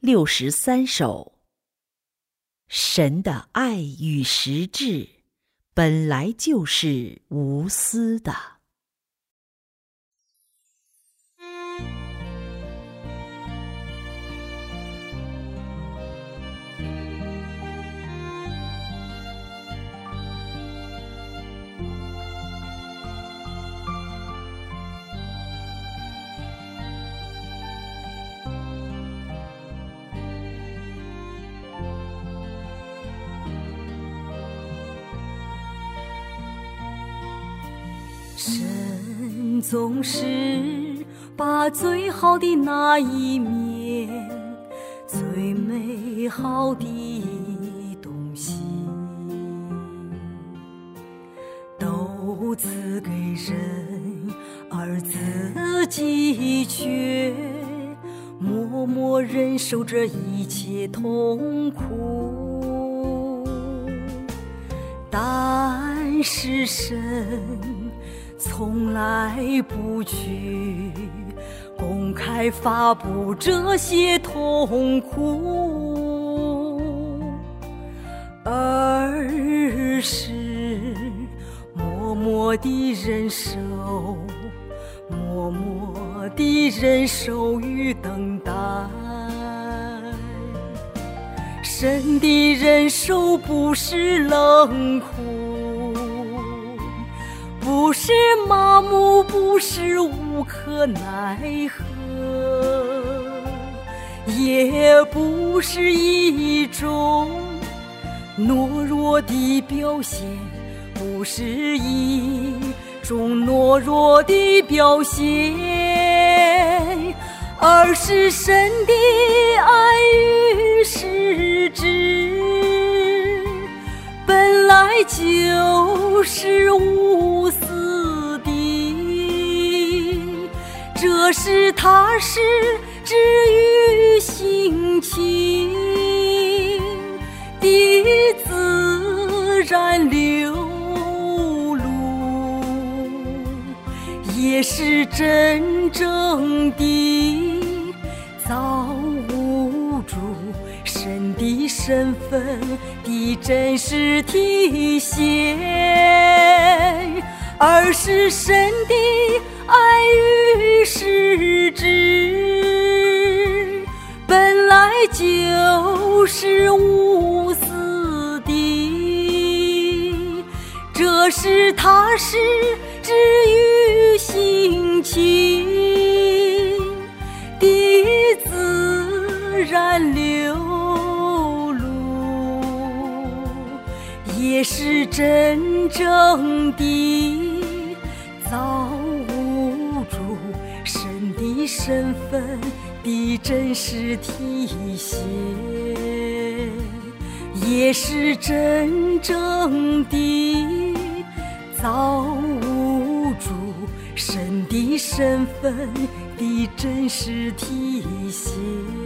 六十三首。神的爱与实质，本来就是无私的。神总是把最好的那一面，最美好的东西，都赐给人，而自己却默默忍受着一切痛苦。但是神。从来不去公开发布这些痛苦，而是默默地忍受，默默地忍受与等待。神的忍受不是冷酷。不是麻木，不是无可奈何，也不是一种懦弱的表现，不是一种懦弱的表现，而是神的爱与实质，本来就是无。是他是治愈心情的自然流露，也是真正的造物主神的身份的真实体现，而是神的爱与失之，本来就是无私的，这是踏实治愈心情的自然流露，也是真正的造。身份的真实体现，也是真正的造物主神的身份的真实体现。